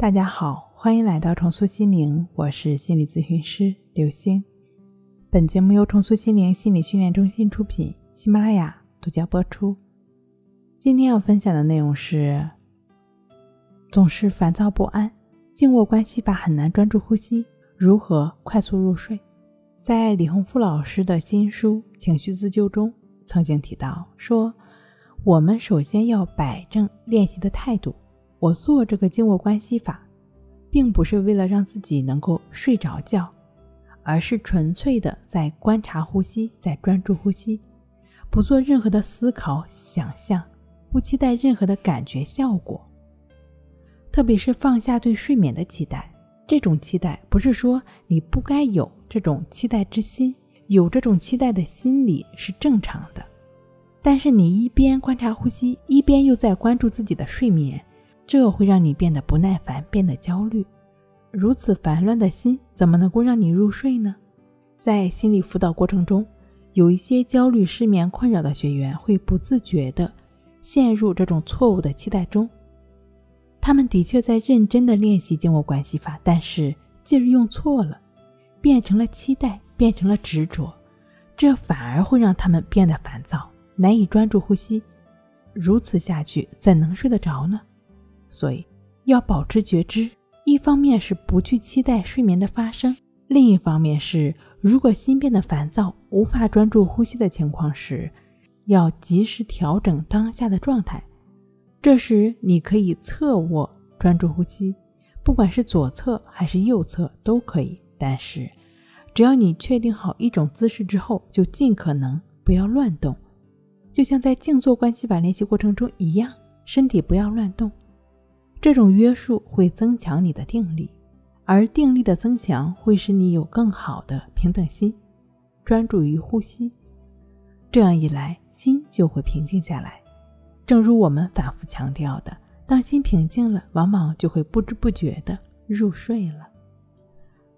大家好，欢迎来到重塑心灵，我是心理咨询师刘星。本节目由重塑心灵心理训练中心出品，喜马拉雅独家播出。今天要分享的内容是：总是烦躁不安，静卧关系法很难专注呼吸，如何快速入睡？在李洪福老师的新书《情绪自救》中，曾经提到说，我们首先要摆正练习的态度。我做这个静卧关系法，并不是为了让自己能够睡着觉，而是纯粹的在观察呼吸，在专注呼吸，不做任何的思考、想象，不期待任何的感觉效果。特别是放下对睡眠的期待，这种期待不是说你不该有这种期待之心，有这种期待的心理是正常的。但是你一边观察呼吸，一边又在关注自己的睡眠。这会让你变得不耐烦，变得焦虑。如此烦乱的心，怎么能够让你入睡呢？在心理辅导过程中，有一些焦虑、失眠困扰的学员会不自觉地陷入这种错误的期待中。他们的确在认真地练习静卧关系法，但是劲儿用错了，变成了期待，变成了执着，这反而会让他们变得烦躁，难以专注呼吸。如此下去，怎能睡得着呢？所以，要保持觉知。一方面是不去期待睡眠的发生，另一方面是，如果心变得烦躁，无法专注呼吸的情况时，要及时调整当下的状态。这时，你可以侧卧专注呼吸，不管是左侧还是右侧都可以。但是，只要你确定好一种姿势之后，就尽可能不要乱动，就像在静坐关系法练习过程中一样，身体不要乱动。这种约束会增强你的定力，而定力的增强会使你有更好的平等心，专注于呼吸。这样一来，心就会平静下来。正如我们反复强调的，当心平静了，往往就会不知不觉的入睡了。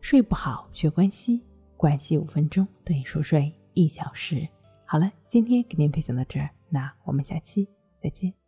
睡不好学关系，关系五分钟等于熟睡一小时。好了，今天给您分享到这儿，那我们下期再见。